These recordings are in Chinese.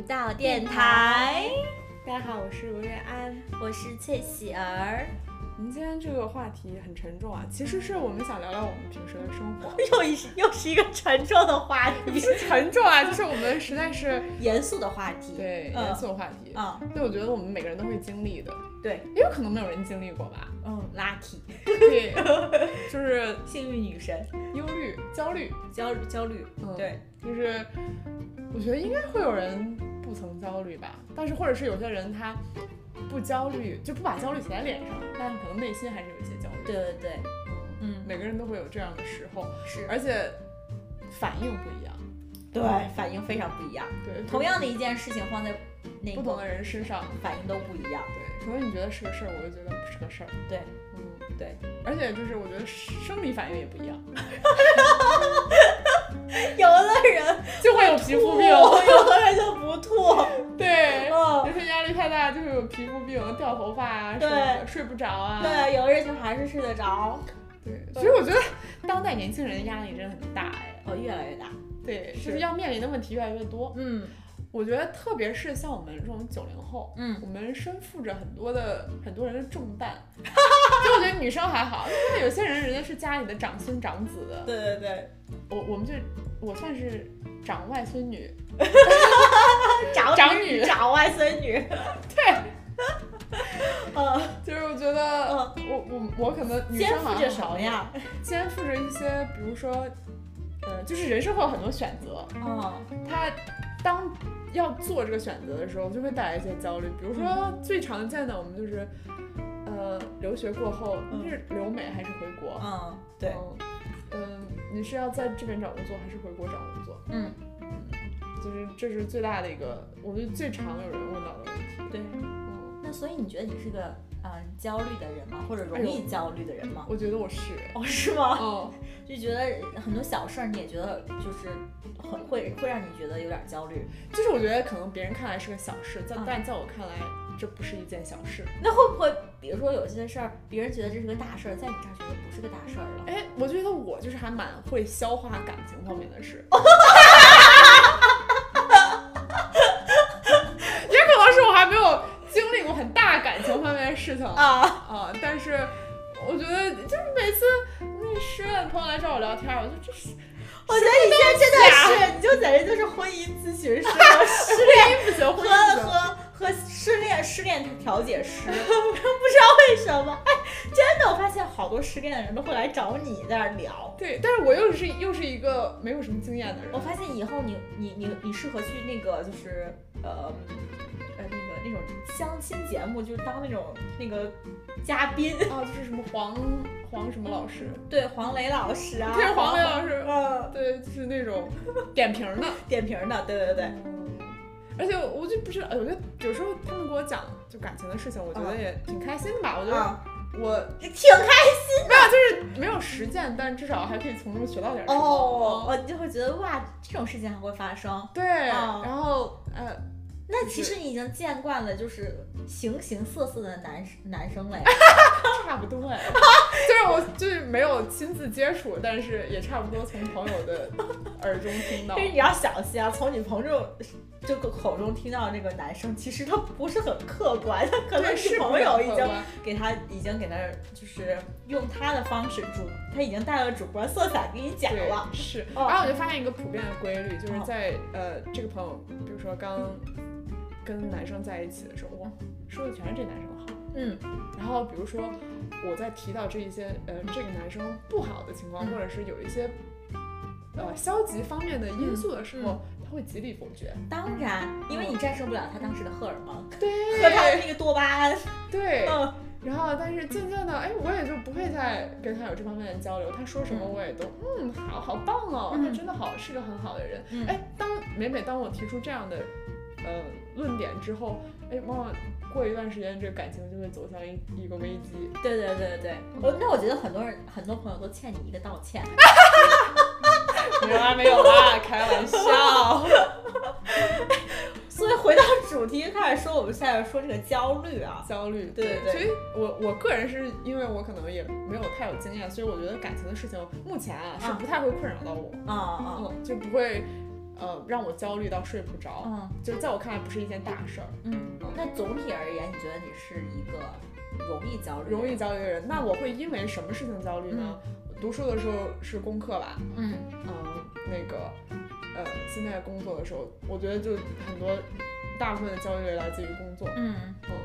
不到电台，大家好，我是吴瑞安，我是翠喜儿。我们今天这个话题很沉重啊，其实是我们想聊聊我们平时的生活，又一又是一个沉重的话题，不是沉重啊，就是我们实在是 严肃的话题，对嗯。严肃的话题，啊，对，我觉得我们每个人都会经历的，对，也有可能没有人经历过吧，嗯，lucky，对，就是幸运女神，忧虑、焦虑，焦虑焦虑，嗯对，就是我觉得应该会有人不曾焦虑吧，但是或者是有些人他不焦虑，就不把焦虑写在脸上，但可能内心还是有一些焦虑，对对对，嗯，嗯，每个人都会有这样的时候，是，而且反应不一样，对，反应非常不一样。对，同样的一件事情放在那个不同的人身上，反应都不一样。对，可能你觉得是个事儿，我就觉得不是个事儿，对，嗯，对，而且就是我觉得生理反应也不一样，有的人就会有皮肤病，有的人就不吐。对，嗯有，些压力太大就会有皮肤病、掉头发啊什么的，睡不着啊，对，有的人就还是睡得着。对，所以我觉得当代年轻人的压力真的很大哎，哦，越来越大。对，就是要面临的问题越来越多。嗯我觉得特别是像我们这种九零后，嗯我们身负着很多的很多人的重担。就我觉得女生还好，因为有些人人家是家里的长孙长子的，对对对，我我们就我算是长外孙女，长 长女长外孙女。对，呃，就是我觉得嗯我我我可能女肩负着什么呀？肩负着一些，比如说，呃，就是人生会有很多选择，嗯，他当要做这个选择的时候，就会带来一些焦虑。比如说最常见的，我们就是，呃，留学过后嗯是留美还是回国？嗯，对，嗯，嗯，你是要在这边找工作还是回国找工作？嗯，就是这是最大的一个，我觉得最常有人问到的问题。对。嗯，那所以你觉得你是个嗯焦虑的人吗？或者容哎易焦虑的人吗？我觉得我是。哦，是吗？哦，就觉得很多小事儿你也觉得就是很会会让你觉得有点焦虑。就是我觉得可能别人看来是个小事，在嗯但在我看来，这不是一件小事。那会不会比如说有些事儿，别人觉得这是个大事儿，在你这儿觉得不是个大事儿了？哎，我觉得我就是还蛮会消化感情方面的事。事情啊、啊，但是我觉得就是每次那失恋的朋友来找我聊天，我就这是我觉得你现在真的是，你就简直就是婚姻咨询师 和失恋不行，和。和和失恋失恋调解师，不知道为什么，哎，真的，我发现好多失恋的人都会来找你在那儿聊。对，但是我又是又是一个没有什么经验的人我。发现以后你你你你适合去那个就是呃相亲节目，就是当那种那个嘉宾，啊，就是什么黄黄什么老师，对黄磊老师啊，对黄磊老师。嗯，对，就是那种点评的。点评的，对对对，而且我就不是，我觉得有时候他们给我讲就感情的事情，我觉得也挺开心的吧。我觉得啊，我挺开心没有就是没有实践，但至少还可以从中学到点什么。哦，嗯我就会觉得哇，这种事情还会发生。对，哦然后呃，那其实你已经见惯了，就是形形色色的男男生了呀。差不多哎，就是我就是没有亲自接触，但是也差不多从朋友的耳中听到 但。是你要小心啊，从你朋友这个口中听到这个男生，其实他不是很客观，他可能是朋友已经给他已经给他就是用他的方式主，他已经带了主观色彩给你讲了。是，哦然后我就发现一个普遍的规律，就是哦在呃这个朋友，比如说刚跟男生在一起的时候，哇，说的全是这男生好。嗯然后比如说我在提到这一些呃这个男生不好的情况，嗯或者是有一些呃消极方面的因素的时候，嗯他会极力否决。当然，因为你战胜不了他当时的荷尔蒙对和他的那个多巴胺。对，嗯 然后但是渐渐的，哎，我也就不会再跟他有这方面的交流。他说什么嗯我也都嗯好好棒哦，嗯他真的好是个很好的人。嗯哎，当每每当我提出这样的呃论点之后，哎，往往过一段时间，这个感情就会走向一一个危机。对对对对，我那我觉得很多人很多朋友都欠你一个道歉。没有啦，没有啦，开玩笑。所以回到主题开始说，我们现在说这个焦虑啊，焦虑，对对对。所以我我个人是因为我可能也没有太有经验，所以我觉得感情的事情目前啊是啊。不太会困扰到我，啊啊，嗯，就不会呃让我焦虑到睡不着，嗯就是在我看来不是一件大事儿。嗯。那总体而言，你觉得你是一个容易焦虑？容易焦虑的人，那我会因为什么事情焦虑呢？读书的时候是功课吧，嗯嗯，那个呃，现在工作的时候，我觉得就很多大部分的焦虑来自于工作。嗯嗯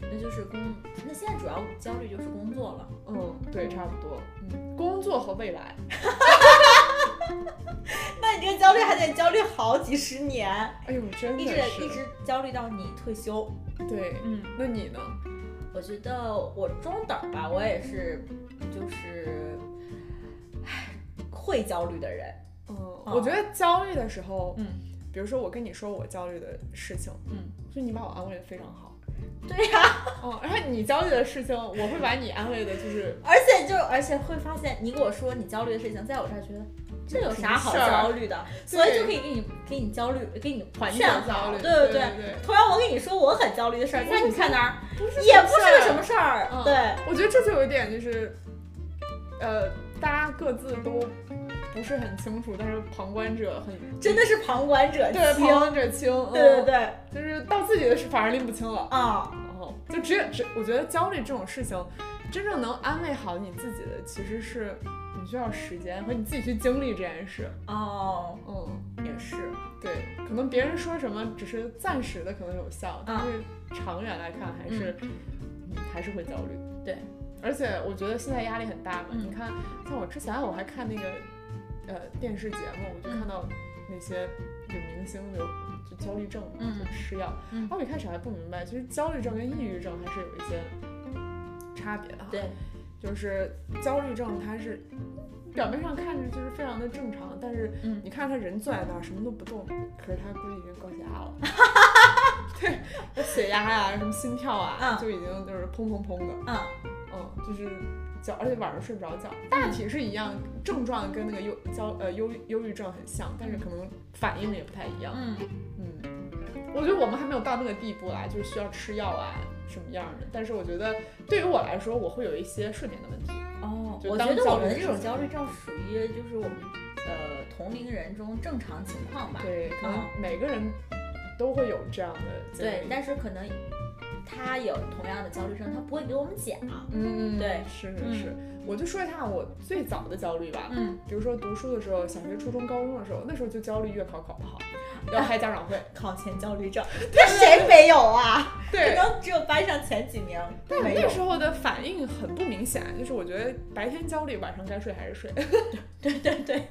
那就是工，那现在主要焦虑就是工作了。嗯，对，差不多。嗯，工作和未来。那你这个焦虑还得焦虑好几十年，哎呦，真的一直是。一直焦虑到你退休。对，嗯，那你呢？我觉得我中等吧，我也是，就是，唉，会焦虑的人。嗯，我觉得焦虑的时候，嗯比如说我跟你说我焦虑的事情，嗯，就你把我安慰的非常好。对呀、哦，然后你焦虑的事情，我会把你安慰的，就是而且就而且会发现，你跟我说你焦虑的事情，在我这儿觉得这有啥好焦虑的，所以就可以给你给你焦虑，给你缓解劝焦虑。好对对对。对。同样，我跟你说我很焦虑的事儿，不是在你看那儿也不是个什么事儿。嗯对，我觉得这就有一点就是，呃，大家各自都不是很清楚，但是旁观者很真的是旁观者对清。旁观者清，嗯对对，对，就是到自己的事反而拎不清了。啊，然后就只有只，我觉得焦虑这种事情，真正能安慰好你自己的，其实是你需要时间和你自己去经历这件事。哦，嗯，也是，对，可能别人说什么只是暂时的可能有效，但啊是长远来看还是、嗯还是会焦虑。对，而且我觉得现在压力很大嘛。嗯你看，像我之前我还看那个呃电视节目，我就看到那些有明星有就焦虑症嘛，嗯就吃药。嗯然后我一开始还不明白，其实焦虑症跟抑郁症还是有一些差别的哈。对，就是焦虑症它是。表面上看着就是非常的正常，但是嗯你看他人坐在那儿什么都不动，可是他估计已经高血压了。对，我血压呀、什么心跳啊，嗯就已经就是砰砰砰的，嗯嗯，就是焦，而且晚上睡不着觉，大体是一样，症状跟那个忧焦呃忧忧郁症很像，但是可能反应也不太一样。嗯嗯，我觉得我们还没有到那个地步啦，就是需要吃药啊什么样的。但是我觉得对于我来说，我会有一些睡眠的问题。哦，我觉得我们这种焦虑症属于就是我们呃同龄人中正常情况吧。对，可能嗯每个人都会有这样的经对，但是可能他有同样的焦虑症，他不会给我们讲。嗯，对是是是。我就说一下我最早的焦虑吧。嗯，比如说读书的时候，小学、初中、高中的时候，那时候就焦虑月考考不好，要开家长会。考前焦虑症，那谁没有啊？可对，能只有班上前几名 但。那时候的反应很不明显，就是我觉得白天焦虑，晚上该睡还是睡。对 对对，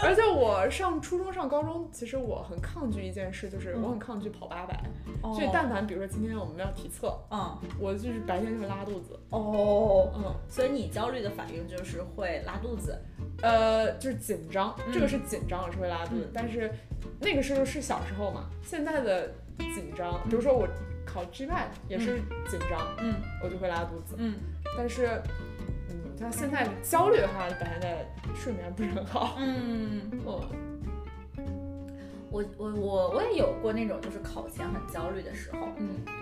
而且我上初中、上高中，其实我很抗拒一件事，就是嗯我很抗拒跑八百。哦所以但凡比如说今天我们要体测，嗯我就是白天就会拉肚子。哦，嗯，所以你焦虑的反应就是会拉肚子。呃，就是紧张，嗯这个是紧张，我是会拉肚子。嗯但是那个时候是小时候嘛，现在的紧张，比如说我考 GMAT 也是紧张，嗯我就会拉肚子。嗯但是，嗯，像现在焦虑的话，感觉在睡眠不是很好。嗯，我我我我我也有过那种就是考前很焦虑的时候。嗯，对，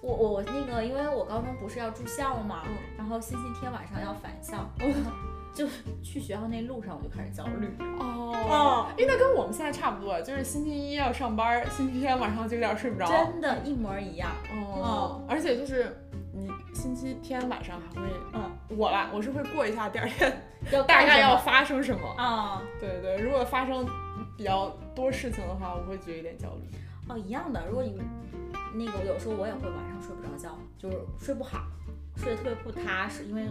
我我我那个，因为我高中不是要住校嘛，嗯然后星期天晚上要返校，就去学校那路上我就开始焦虑。哦，因为，那跟我们现在差不多，就是星期一要上班，星期天晚上就有点睡不着。真的，一模一样。哦，而且就是你星期天晚上还会，嗯，我啦，我是会过一下第二天 要大概要发生什么。啊对对，如果发生比较多事情的话，我会觉得有点焦虑。哦一样的。如果你那个有时候我也会晚上睡不着觉，就是睡不好，睡得特别不踏实，因为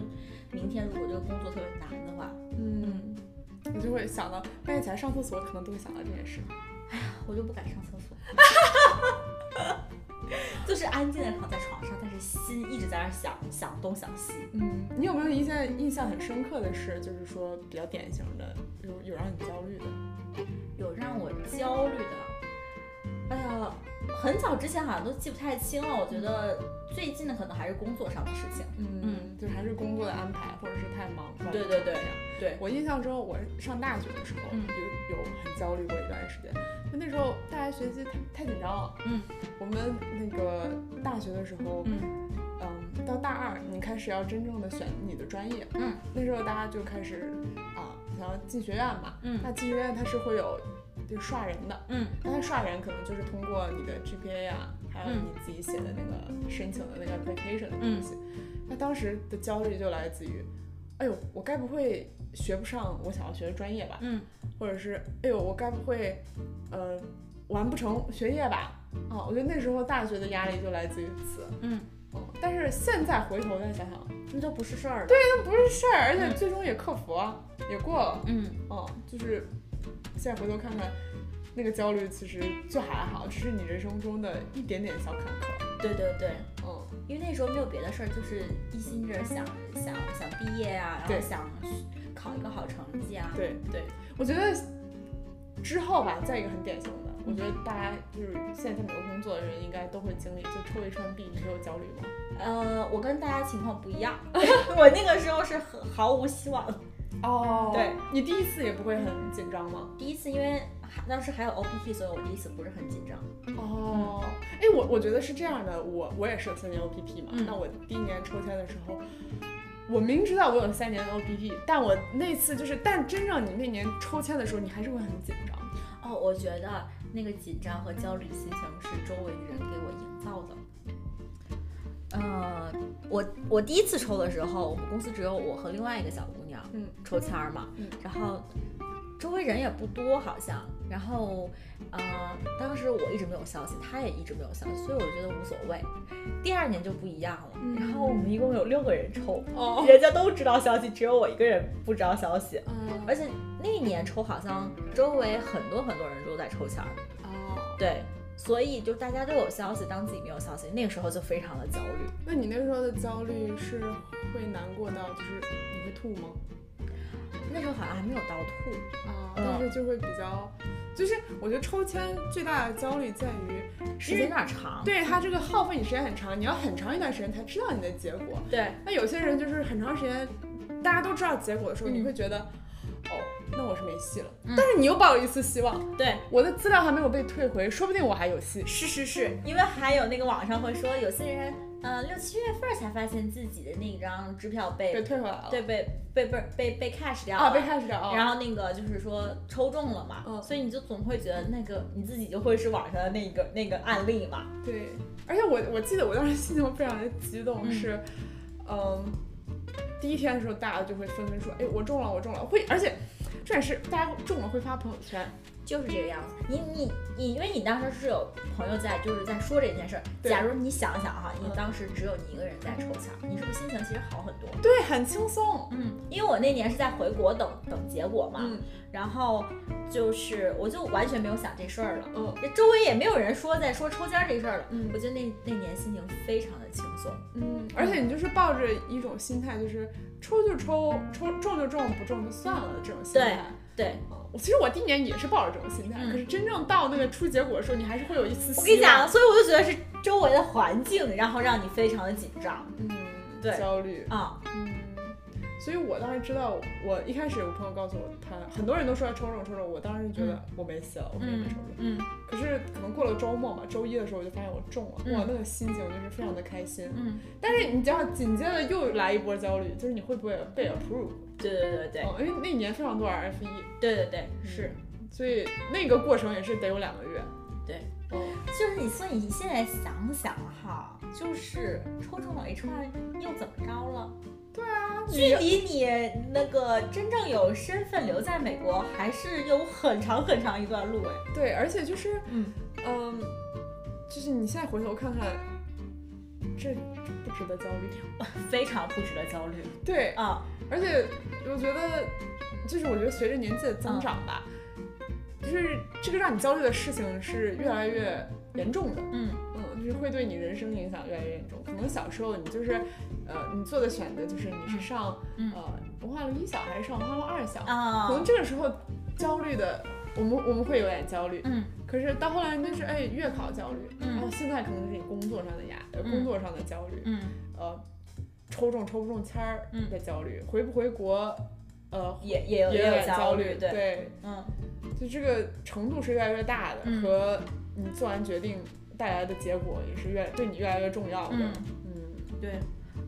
明天如果这个工作特别难的话，嗯，我就会想到半夜起来上厕所，可能都会想到这件事。哎呀我就不敢上厕所。就是安静的躺在床上，但是心一直在那想想东想西。嗯，你有没有一件印象很深刻的事，就是说比较典型的，有有让你焦虑的？有让我焦虑的，很早之前好像都记不太清了。我觉得最近的可能还是工作上的事情。嗯，就还是工作的安排，或者是太忙。对对对对，我印象中，我上大学的时候嗯有有很焦虑过一段时间，就那时候大家学习太太紧张了。嗯，我们那个大学的时候，嗯嗯，到大二你开始要真正的选你的专业，嗯，那时候大家就开始啊想要进学院嘛，嗯那进学院它是会有就刷人的，嗯那它刷人可能就是通过你的 GPA 啊，还有嗯你自己写的那个申请的那个 application 的东西。那当时的焦虑就来自于，哎呦，我该不会学不上我想要学的专业吧？嗯或者是，哎呦，我该不会，呃，完不成学业吧？啊，我觉得那时候大学的压力就来自于此。嗯，嗯，但是现在回头再想想，那都不是事儿。对，那不是事儿，而且嗯最终也克服了，也过了。嗯嗯，就是现在回头看看，那个焦虑其实就还好，只是你人生中的一点点小坎坷。对对对，嗯，因为那时候没有别的事儿，就是一心着想想想毕业啊，然后想考一个好成绩啊。对对，我觉得之后吧，再一个很典型的，我觉得大家就是现在在美国工作的人应该都会经历，就抽一串币你会有焦虑吗？呃，我跟大家情况不一样，我那个时候是很毫无希望。哦对，你第一次也不会很紧张吗？第一次因为还当时还有 OPT，所以我第一次不是很紧张。哦，哎，我我觉得是这样的，我我也是有三年 OPT 嘛，嗯那我第一年抽签的时候，我明知道我有三年的 OPT，但我那次就是，但真正你那年抽签的时候，你还是会很紧张。哦，我觉得那个紧张和焦虑的心情是周围的人给我营造的。呃，我我第一次抽的时候，我们公司只有我和另外一个小姑娘，嗯，抽签儿嘛，嗯然后周围人也不多，好像，然后呃，当时我一直没有消息，他也一直没有消息，所以我觉得无所谓。第二年就不一样了，嗯然后我们一共有六个人抽，哦，人家都知道消息，只有我一个人不知道消息，嗯，而且那一年抽好像周围很多很多人都在抽签儿。哦，对，所以就大家都有消息，当自己没有消息，那个时候就非常的焦虑。那你那时候的焦虑是会难过到就是你会吐吗？那时候好像还没有到吐，但是就会比较，就是我觉得抽签最大的焦虑在于，时间有点长。对它这个耗费你时间很长，你要很长一段时间才知道你的结果。对那有些人就是很长时间，大家都知道结果的时候，嗯你会觉得，哦，那我是没戏了。嗯但是你又抱有一丝希望，对，我的资料还没有被退回，说不定我还有戏。是是是，因为还有那个网上会说，有些人呃六七月份才发现自己的那张支票被被退回来了。对被被被被被 cash 掉了。啊，被 cash 掉了。然后那个就是说抽中了嘛，嗯所以你就总会觉得那个你自己就会是网上的那个那个案例嘛。对，而且我我记得我当时心情非常的激动，嗯是，嗯，第一天的时候大家就会纷纷说，哎，我中了，我中了，会，而且这也是大家中了会发朋友圈，就是这个样子。你你你，因为你当时是有朋友在，就是在说这件事儿。假如你想想哈，你嗯当时只有你一个人在抽签儿，你是不是心情其实好很多？对，很轻松，嗯，因为我那年是在回国等等结果嘛，嗯然后就是我就完全没有想这事儿了，嗯这周围也没有人说在说抽签儿这事儿了。嗯我觉得那那年心情非常的轻松。嗯，而且你就是抱着一种心态，就是抽就抽，抽中就中，不中就算了的这种心态。对，啊，我其实我第一年也是抱着这种心态，嗯可是真正到那个出结果的时候，你还是会有一丝。我跟你讲，，所以我就觉得是周围的环境，然后让你非常的紧张嗯，对焦虑，啊。嗯，所以我当时知道，我一开始我朋友告诉我，他很多人都说要抽中抽中，我当时觉得我没戏了，我肯定没抽中。嗯可是可能过了周末嘛，周一的时候我就发现我中了，嗯哇，那个心情就是非常的开心。嗯，但是你知道，紧接着又来一波焦虑，就是你会不会被 approve？对对对对嗯，因为那一年非常多 RFE，对对对，是。所以那个过程也是得有两个月。对，嗯，就是你，所以你现在想想哈，就是抽中了 H1 又怎么着了？对啊，距离你那个真正有身份留在美国，还是有很长很长一段路哎。对，而且就是嗯，嗯，就是你现在回头看看，这这不值得焦虑。非常不值得焦虑对，啊。而且我觉得，就是我觉得随着年纪的增长吧，就是这个让你焦虑的事情是越来越严重的。嗯会对你人生影响越来越严重。可能小时候你就是，呃，你做的选择就是你是上、嗯呃文化路一小还是上文化路二小，啊。可能这个时候焦虑的，我们我们会有点焦虑。嗯。可是到后来那是哎月考焦虑，嗯。然后现在可能是你工作上的压，工作上的焦虑，嗯，呃抽中抽不中签儿嗯的焦虑，回不回国，呃也也有也有有点焦虑，对，对，嗯。就这个程度是越来越大的，嗯。和你做完决定带来的结果也是越对你越来越重要的。嗯嗯对。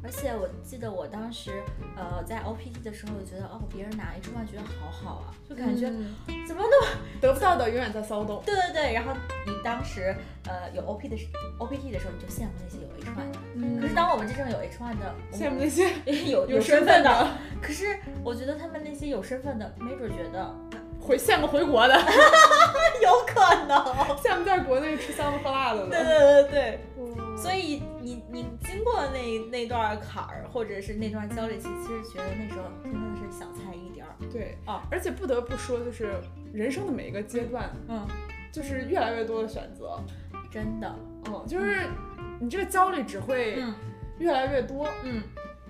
而且我记得我当时，呃，在 OPT 的时候，我觉得哦，别人拿 H one 觉得好好啊，就感觉嗯怎么那么得不到的永远在骚动。对对对。然后你当时呃有 OP 的 OPT 的时候，你就羡慕那些有 H one 的。嗯可是当我们真正有 H one 的羡慕那些 有有身份的，的，可是我觉得他们那些有身份的，没准觉得回羡慕回国的，有可能。羡慕在国内吃香的喝辣的对。对对对。嗯所以你你经过那那段坎儿，或者是那段焦虑期，其实觉得那时候真的是小菜一碟儿。对哦而且不得不说，就是人生的每一个阶段，嗯，就是越来越多的选择。真的。嗯，就是你这个焦虑只会嗯越来越多，嗯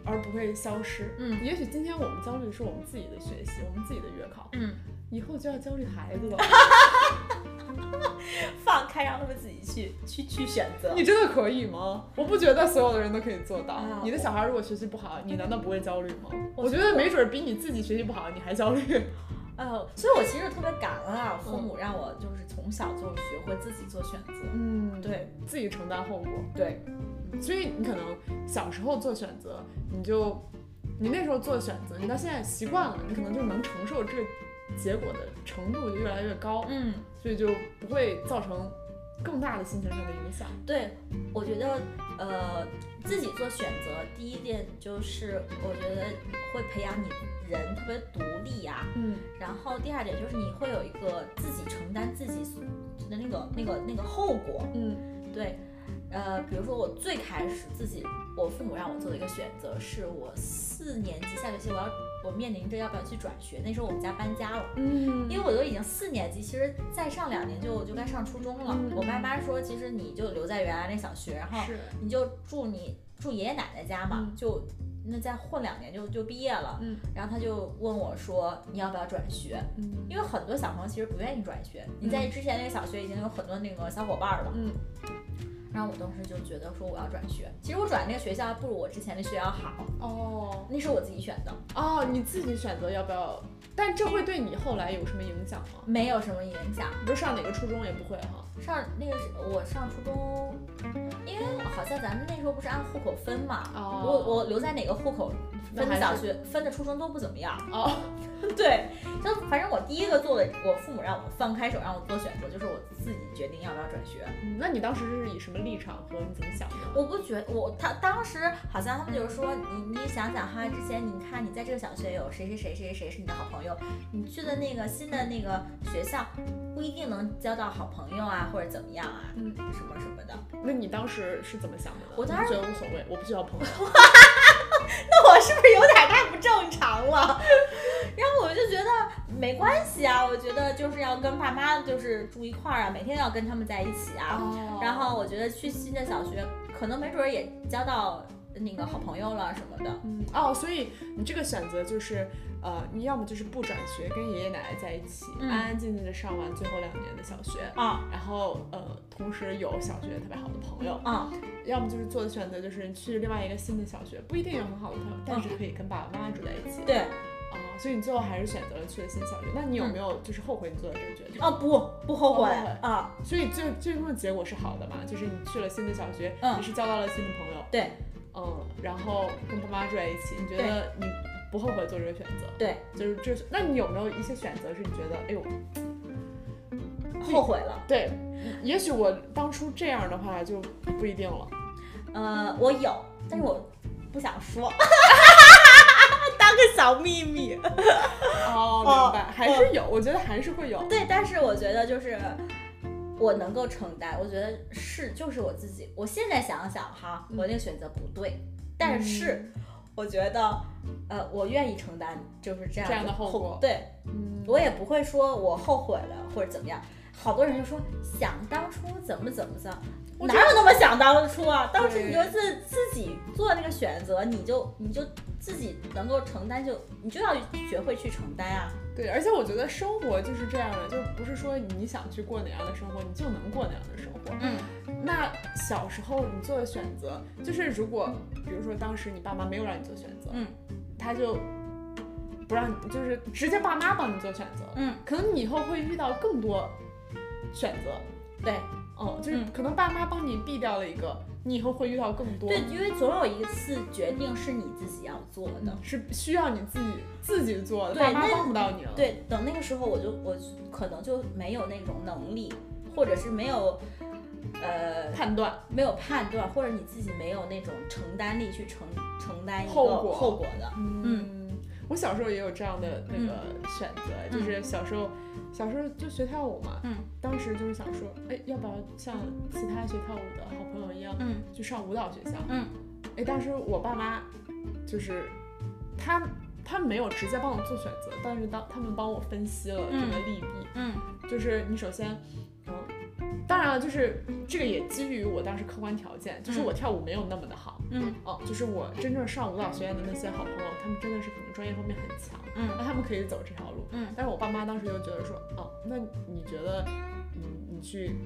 而不会消失。嗯也许今天我们焦虑的是我们自己的学习，我们自己的月考，嗯，以后就要焦虑孩子了。放开让他们自己去去去选择。你真的可以吗？我不觉得所有的人都可以做到。啊你的小孩如果学习不好，你难道不会焦虑吗？我我觉得没准比你自己学习不好，你还焦虑。呃，所以我其实特别感恩啊，父母让我就是从小就学会自己做选择。嗯，对自己承担后果。对，所以你可能小时候做选择，你就你那时候做选择，你到现在习惯了，你可能就能承受这个结果的程度就越来越高，嗯，所以就不会造成更大的心情上的影响。对，我觉得呃自己做选择，第一点就是我觉得会培养你人特别独立呀、嗯然后第二点就是你会有一个自己承担自己的那个那个那个后果，嗯对，呃，比如说我最开始自己，我父母让我做的一个选择是我四年级下学期我要我面临着要不要去转学，那时候我们家搬家了。嗯因为我都已经四年级，其实再上两年就就该上初中了。嗯我爸妈说，其实你就留在原来那小学，然后你就住你住爷爷奶奶家嘛，嗯就那再混两年就就毕业了。嗯然后他就问我说，你要不要转学？嗯因为很多小朋友其实不愿意转学，你在之前那个小学已经有很多那个小伙伴了。嗯然后我当时就觉得说我要转学，其实我转那个学校不如我之前的学校好，哦那是我自己选的，哦，你自己选择要不要，但这会对你后来有什么影响吗？没有什么影响。不是上哪个初中也不会哈。上那个是我上初中，因为好像咱们那时候不是按户口分嘛，哦我我留在哪个户口分的小学分的初中都不怎么样。哦，对，就反正我第一个做的，我父母让我放开手让我做选择，就是我自己决定要不要转学。嗯那你当时是以什么立场和你怎么想的？我不觉我他当时好像他们就是说你你想想哈，之前你看你在这个小学有谁谁谁谁谁谁是你的好朋友，你去的那个新的那个学校不一定能交到好朋友啊，或者怎么样啊，嗯什么什么的。那你当时是怎么想的呢？我当时觉得无所谓，我不需要朋友。那我是不是有点太不正常了？然后我就觉得没关系啊，我觉得就是要跟爸妈就是住一块儿啊，每天要跟他们在一起啊。哦。然后我觉得去新的小学，可能没准儿也交到那个好朋友了什么的。嗯。哦，所以你这个选择就是，呃，你要么就是不转学，跟爷爷奶奶在一起，嗯。安安静静的上完最后两年的小学，啊。然后呃，同时有小学特别好的朋友，啊。要么就是做的选择就是去另外一个新的小学，不一定有很好的朋友，但是可以跟爸爸妈妈住在一起。对啊、所以你最后还是选择了去了新小学。那你有没有就是后悔你做的这个决定？啊不不后悔啊所以最最终的结果是好的嘛？就是你去了新的小学，嗯你是交到了新的朋友，对嗯，然后跟爸妈住在一起，你觉得你不后悔做这个选择？对就是这，那你有没有一些选择是你觉得，哎呦，后悔了。对，也许我当初这样的话就不一定了。呃，我有，但是我不想说，当个小秘密。哦，哦明白，还是有，我觉得还是会有。对，但是我觉得就是我能够承担，我觉得是就是我自己。我现在想想哈，我那个选择不对，但是我觉得呃，我愿意承担就是这样这样的后后果对嗯，我也不会说我后悔了或者怎么样。好多人就说想当初怎么怎么着，我哪有那么想当初啊？当时你就是自己做那个选择，你就你就自己能够承担就，你就要学会去承担啊。对，而且我觉得生活就是这样的，就不是说你想去过哪样的生活，你就能过哪样的生活。嗯。那小时候你做的选择，就是如果比如说当时你爸妈没有让你做选择，嗯。他就不让你，就是直接爸妈帮你做选择，嗯，可能你以后会遇到更多选择，对，嗯，就是嗯。可能爸妈帮你避掉了一个，你以后会遇到更多。对，因为总有一次决定是你自己要做的。是需要你自己自己做的，爸妈帮不到你了。对，等那个时候我就我可能就没有那种能力，或者是没有呃判断没有判断，或者你自己没有那种承担力去承承担一个后果后果的。嗯，我小时候也有这样的那个选择，就是小时候小时候就学跳舞嘛，嗯，当时就是想说，哎，要不要像其他学跳舞的好朋友一样，嗯去上舞蹈学校？嗯，哎，当时我爸妈就是他他们没有直接帮我做选择，但是当他们帮我分析了这个利弊，嗯。就是你首先，嗯，当然了，就是这个也基于我当时客观条件，就是我跳舞没有那么的好，嗯。哦，就是我真正上舞蹈学院的那些好朋友，他们真的是可能专业方面很强，嗯那他们可以走这条路，嗯。但是我爸妈当时就觉得说，哦，那你觉得，你，你去，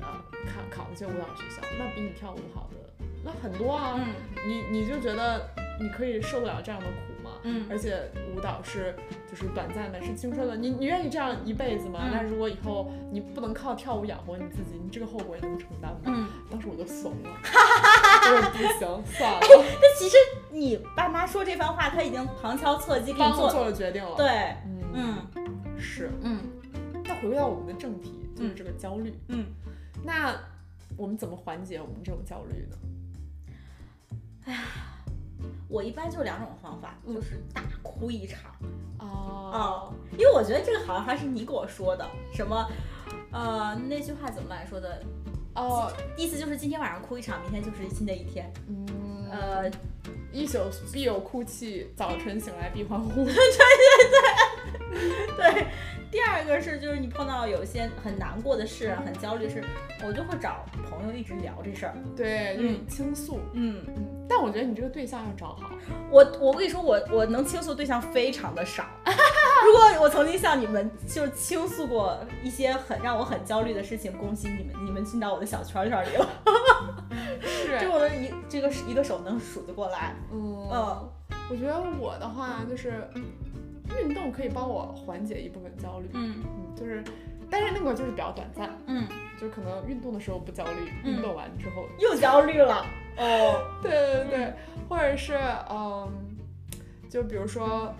呃，考考那些舞蹈学校，那比你跳舞好的那很多啊，嗯。你你就觉得你可以受得了这样的苦吗？嗯而且舞蹈是就是短暂的，是青春的，你你愿意这样一辈子吗？嗯那如果以后你不能靠跳舞养活你自己，你这个后果你能承担吗？嗯。当时我就怂了，我说不行，算了，那其实你爸妈说这番话，他已经旁敲侧击给你做做了决定了。，对，嗯，嗯是。嗯那回归到我们的正题，就是这个焦虑。嗯，那我们怎么缓解我们这种焦虑呢？我一般就两种方法，嗯就是大哭一场。哦，因为我觉得这个好像还是你给我说的，什么，呃，那句话怎么来说的？哦，意思就是今天晚上哭一场，明天就是新的一天。嗯，呃，一宿必有哭泣，早晨醒来必欢呼。对对对，对。第二个是，就是你碰到有一些很难过的事、很焦虑的事，我就会找朋友一直聊这事儿。对，就是倾诉。嗯，嗯，但我觉得你这个对象要找好。我我跟你说，我我能倾诉对象非常的少。如果我曾经向你们就是倾诉过一些很让我很焦虑的事情，恭喜你们，你们进到我的小圈圈里了。是就我的一这个一个手能数得过来。嗯嗯我觉得我的话就是运动可以帮我缓解一部分焦虑。嗯嗯，就是，但是那个就是比较短暂，嗯，就可能运动的时候不焦虑，嗯运动完之后，又焦虑了。哦，对对对，或者是嗯，就比如说，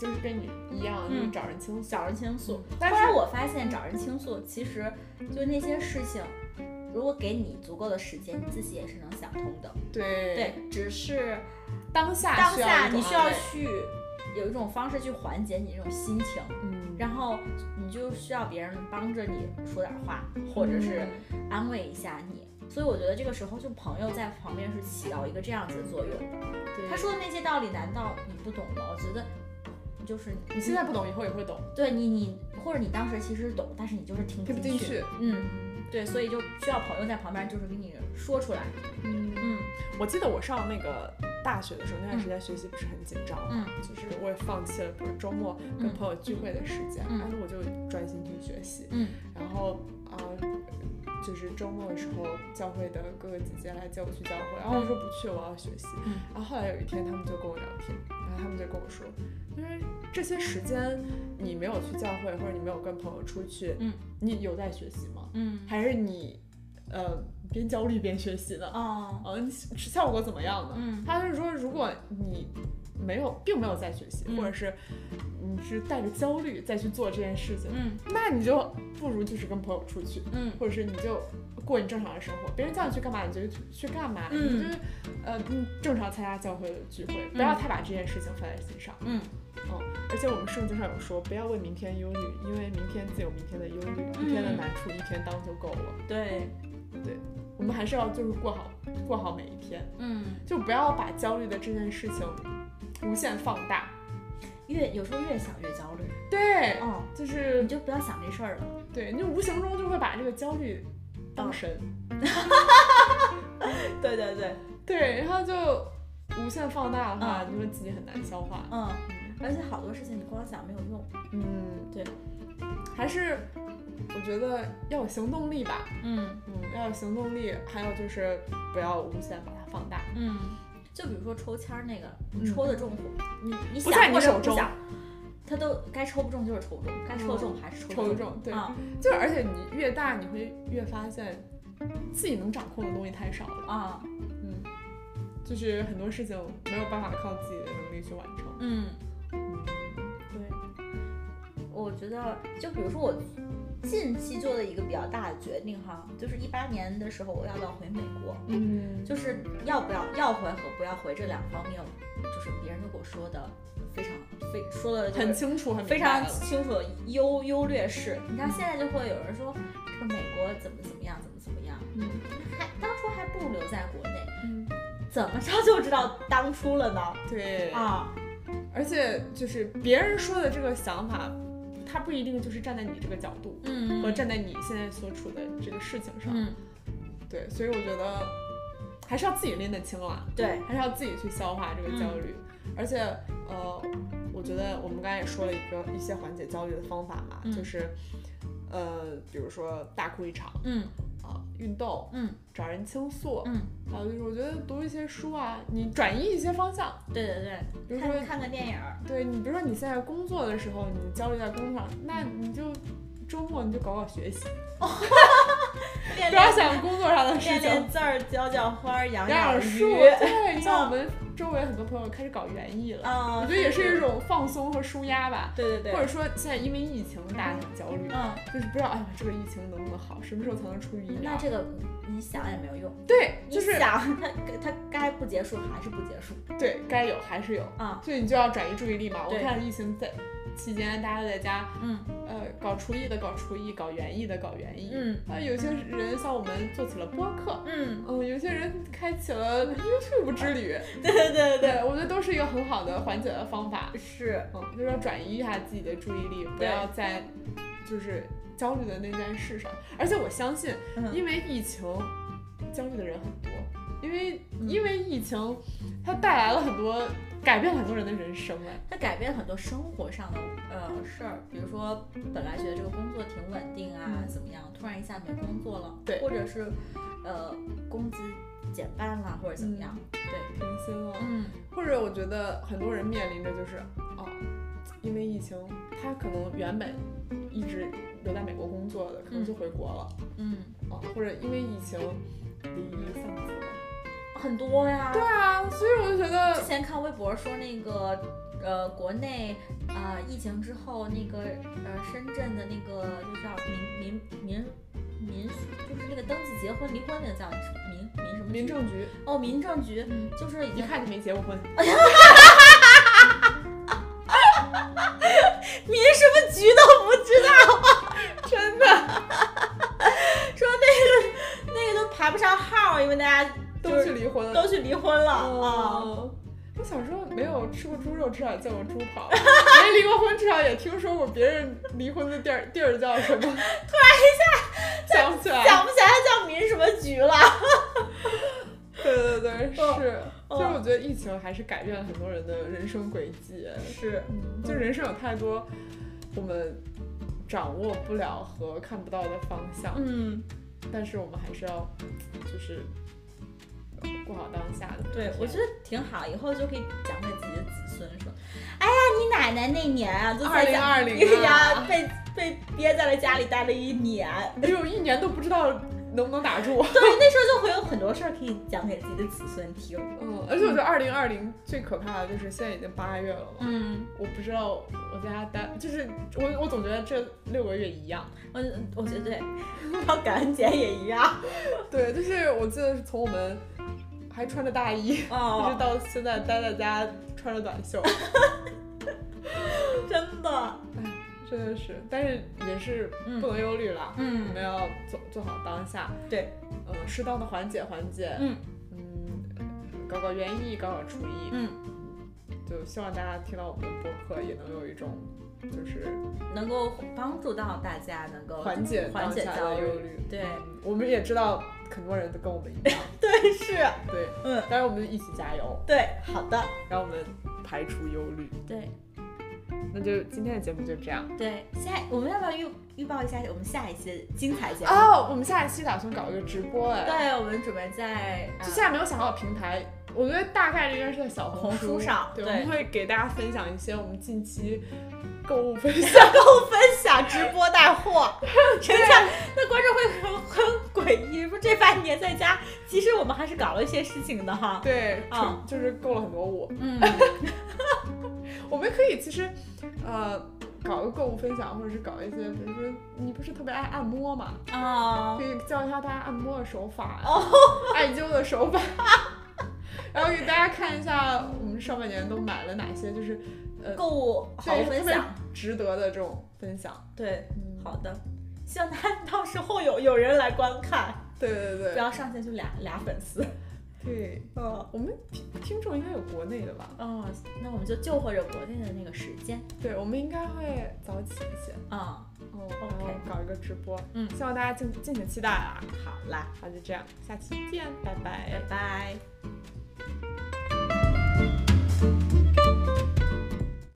就是跟你一样，就是嗯找人倾诉。找人倾诉。但是后来我发现，找人倾诉其实就那些事情，如果给你足够的时间，你自己也是能想通的。对对，只是当下当下你需要去有一种方式去缓解你这种心情，嗯，然后你就需要别人帮着你说点话，或者是安慰一下你。所以我觉得这个时候，就朋友在旁边是起到一个这样子的作用他说的那些道理，难道你不懂吗？我觉得就是你现在不懂，以后也会懂，对你你或者你当时其实懂，但是你就是听听不进去。嗯，对，所以就需要朋友在旁边，就是给你说出来。嗯，嗯我记得我上那个大学的时候，那段时间学习不是很紧张嘛，嗯就是我也放弃了，比如周末跟嗯朋友聚会的时间，嗯然后我就专心去学习。嗯然后啊、就是周末的时候，教会的哥哥姐姐来接我去教会，然后我说不去，我要学习。嗯然后后来有一天，他们就跟我聊天，然后他们就跟我说，因为这些时间你没有去教会，或者你没有跟朋友出去，嗯，你有在学习吗？嗯还是你呃边焦虑边学习的。啊嗯，效果怎么样呢？嗯。他就是说，如果你没有，并没有在学习，嗯。或者是你是带着焦虑再去做这件事情，嗯。那你就不如就是跟朋友出去，嗯。或者是你就过你正常的生活，别人叫你去干嘛你就去去干嘛，嗯。你就是呃嗯正常参加教会的聚会，不要太把这件事情放在心上。嗯。而且我们圣经上有说，不要为明天忧虑，因为明天自有明天的忧虑，明天的难处一天当就够了。对我们还是要就是过好过好每一天，嗯，就不要把焦虑的这件事情无限放大。越有时候越想越焦虑。对，哦，就是你就不要想这事儿了。对你无形中就会把这个焦虑当神，对对对，对，然后就无限放大的话，嗯你会自己很难消化。嗯，而且好多事情你光想没有用。嗯，对，还是我觉得要有行动力吧。嗯。嗯，要有行动力，还有就是不要无限把它放大。嗯，就比如说抽签儿那个，抽的中，你你想或者你手中。不想，它都该抽不中就是抽不中，该抽中还是抽中。对。啊。就是而且你越大，你会越发现自己能掌控的东西太少了，啊，嗯，就是很多事情没有办法靠自己的能力去完成。嗯，对，我觉得就比如说我近期做的一个比较大的决定哈，就是一八年的时候我要不要回美国，嗯。就是要不要要回和不要回这两方面，就是别人都给我说的非常非说的就是很清楚，很非常清楚的优优劣势。你看现在就会有人说这个美国怎么怎么样，怎么怎么样，嗯。还当初还不如留在国内，嗯，怎么着就知道当初了呢？对，啊，而且就是别人说的这个想法，他不一定就是站在你这个角度，嗯和站在你现在所处的这个事情上。嗯，对，所以我觉得还是要自己拎得清了，对，还是要自己去消化这个焦虑。而且呃，我觉得我们刚才也说了一个一些缓解焦虑的方法嘛，嗯就是呃，比如说大哭一场嗯啊、运动，嗯。找人倾诉，嗯，还有就是我觉得读一些书啊，你转移一些方向，对对对，比如说看看个电影，对你，比如说你现在工作的时候，你焦虑在工作上，那你就周末你就搞搞学习，练 不要练想工作上的事练情。练字儿，浇浇花儿，养养养树，对，像我们周围很多朋友开始搞园艺了，啊，我觉得也是一种放松和舒压吧。对对对，或者说现在因为疫情，大家很焦虑，嗯，就是不知道哎呀这个疫情能不能好，什么时候才能出于疫苗那？这个你想也没有用，对，就是想它它该不结束还是不结束对该有还是有，啊，所以你就要转移注意力嘛。我看疫情在期间，大家都在家，嗯。呃，搞厨艺的搞厨艺，搞园艺的搞园艺，嗯。啊，有些人像我们做起了播客，嗯，嗯，有些人开启了 YouTube 之旅，对对对对对。我觉得都是一个很好的缓解的方法。是，嗯，就是要转移一下自己的注意力，不要在就是焦虑的那件事上。而且我相信，嗯。因为疫情，焦虑的人很多，因为嗯。因为疫情，它带来了很多改变很多人的人生哎。它改变很多生活上的呃事儿，比如说本来觉得这个工作挺稳定啊，嗯。怎么样，突然一下没工作了，对。或者是呃工资减半了，或者怎么样，对，停薪了，嗯。或者我觉得很多人面临着就是哦，因为疫情，他可能原本一直留在美国工作的，可能就回国了，嗯，哦，或者因为疫情离异丧子了。很多呀，对啊，所以我就觉得之前看微博说那个呃国内啊、呃疫情之后那个呃深圳的那个就叫民民民民俗，就是那个登记结婚离婚那个叫民民什么民政局。哦民政局，嗯就是已经一看就没结过婚。民什么局都不知道，真的。说那个那个都排不上号，因为大家都去离婚了。都去离婚了啊。哦我小时候没有吃过猪肉，至少见过猪跑；没离过婚，至少也听说过别人离婚的地儿地儿叫什么。突然一下 想不起来。想不起来它叫民什么局了，对对对，是。哦所以我觉得疫情还是改变了很多人的人生轨迹。是，嗯，就人生有太多我们掌握不了和看不到的方向，嗯，但是我们还是要就是过好当下的。对，我觉得挺好，以后就可以讲给自己的子孙说，哎呀，你奶奶那年啊，就在家2020啊 呀，被被憋在了家里待了一年，没有一年都不知道能不能打住。对，那时候就会有很多事儿可以讲给自己的子孙听。嗯，而且我觉得二零二零最可怕的就是现在已经八月了嘛，嗯，我不知道我在家待，就是我我总觉得这六个月一样。我我觉得对，到感恩节也一样。对，就是我记得是从我们还穿着大衣，一直哦，到现在待在家穿着短袖，真的，哎真的是，但是也是嗯。不能忧虑啦。我嗯们要做做好当下，对，嗯，适当的缓解缓解，嗯。嗯，搞搞园艺，搞搞厨艺，嗯，就希望大家听到我们的播客也能有一种就是能够帮助到大家，能够缓解缓解焦虑。的忧虑。对。嗯，我们也知道很多人都跟我们一样，对是，对，嗯，当然我们就一起加油，对，好的，让我们排除忧虑。对那就今天的节目就这样。对。下我们要不要预预报一下我们下一期的精彩节目？哦，我们下一期打算搞一个直播哎，对，我们准备在就现在没有想到平台，我觉得大概率应该是在小红书书上对，对我们会给大家分享一些我们近期购物分享，购物分享直播带货，真的那观众会很 很诡异，说这半年在家，其实我们还是搞了一些事情的哈。对，啊就是购了很多物。嗯，我们可以其实，呃，搞个购物分享，或者是搞一些，比如说你不是特别爱按摩嘛，啊可，以教一下大家按摩的手法，哦，艾灸的手法，然后给大家看一下我们上半年都买了哪些，就是呃，购物好分享，值得的这种分享。对，嗯，好的，希望他到时候有有人来观看，对对对不要上线就俩俩粉丝。对，嗯，我们听听众应该有国内的吧？哦，那我们就就或者国内的那个时间对，我们应该会早起一些。啊。哦 OK 搞一个直播，嗯希望大家敬敬请期待啊！好啦，那，就这样，下期见，拜拜拜拜。